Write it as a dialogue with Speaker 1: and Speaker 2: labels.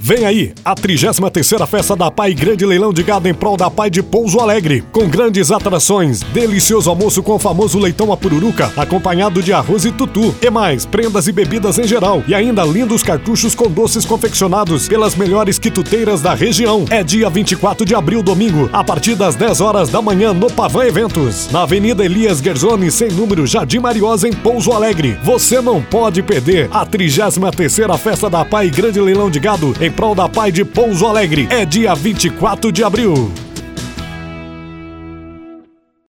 Speaker 1: Vem aí, a 33ª Festa da Pai Grande Leilão de Gado em prol da Pai de Pouso Alegre, com grandes atrações, delicioso almoço com o famoso leitão a pururuca, acompanhado de arroz e tutu, e mais, prendas e bebidas em geral, e ainda lindos cartuchos com doces confeccionados pelas melhores quituteiras da região. É dia 24 de abril, domingo, a partir das 10 horas da manhã no Pavan Eventos, na Avenida Elias Gerzoni, sem número, Jardim Mariosa, em Pouso Alegre. Você não pode perder a 33ª Festa da Pai Grande Leilão de Gado em prol da Pai de Pouso Alegre. É dia 24 de abril.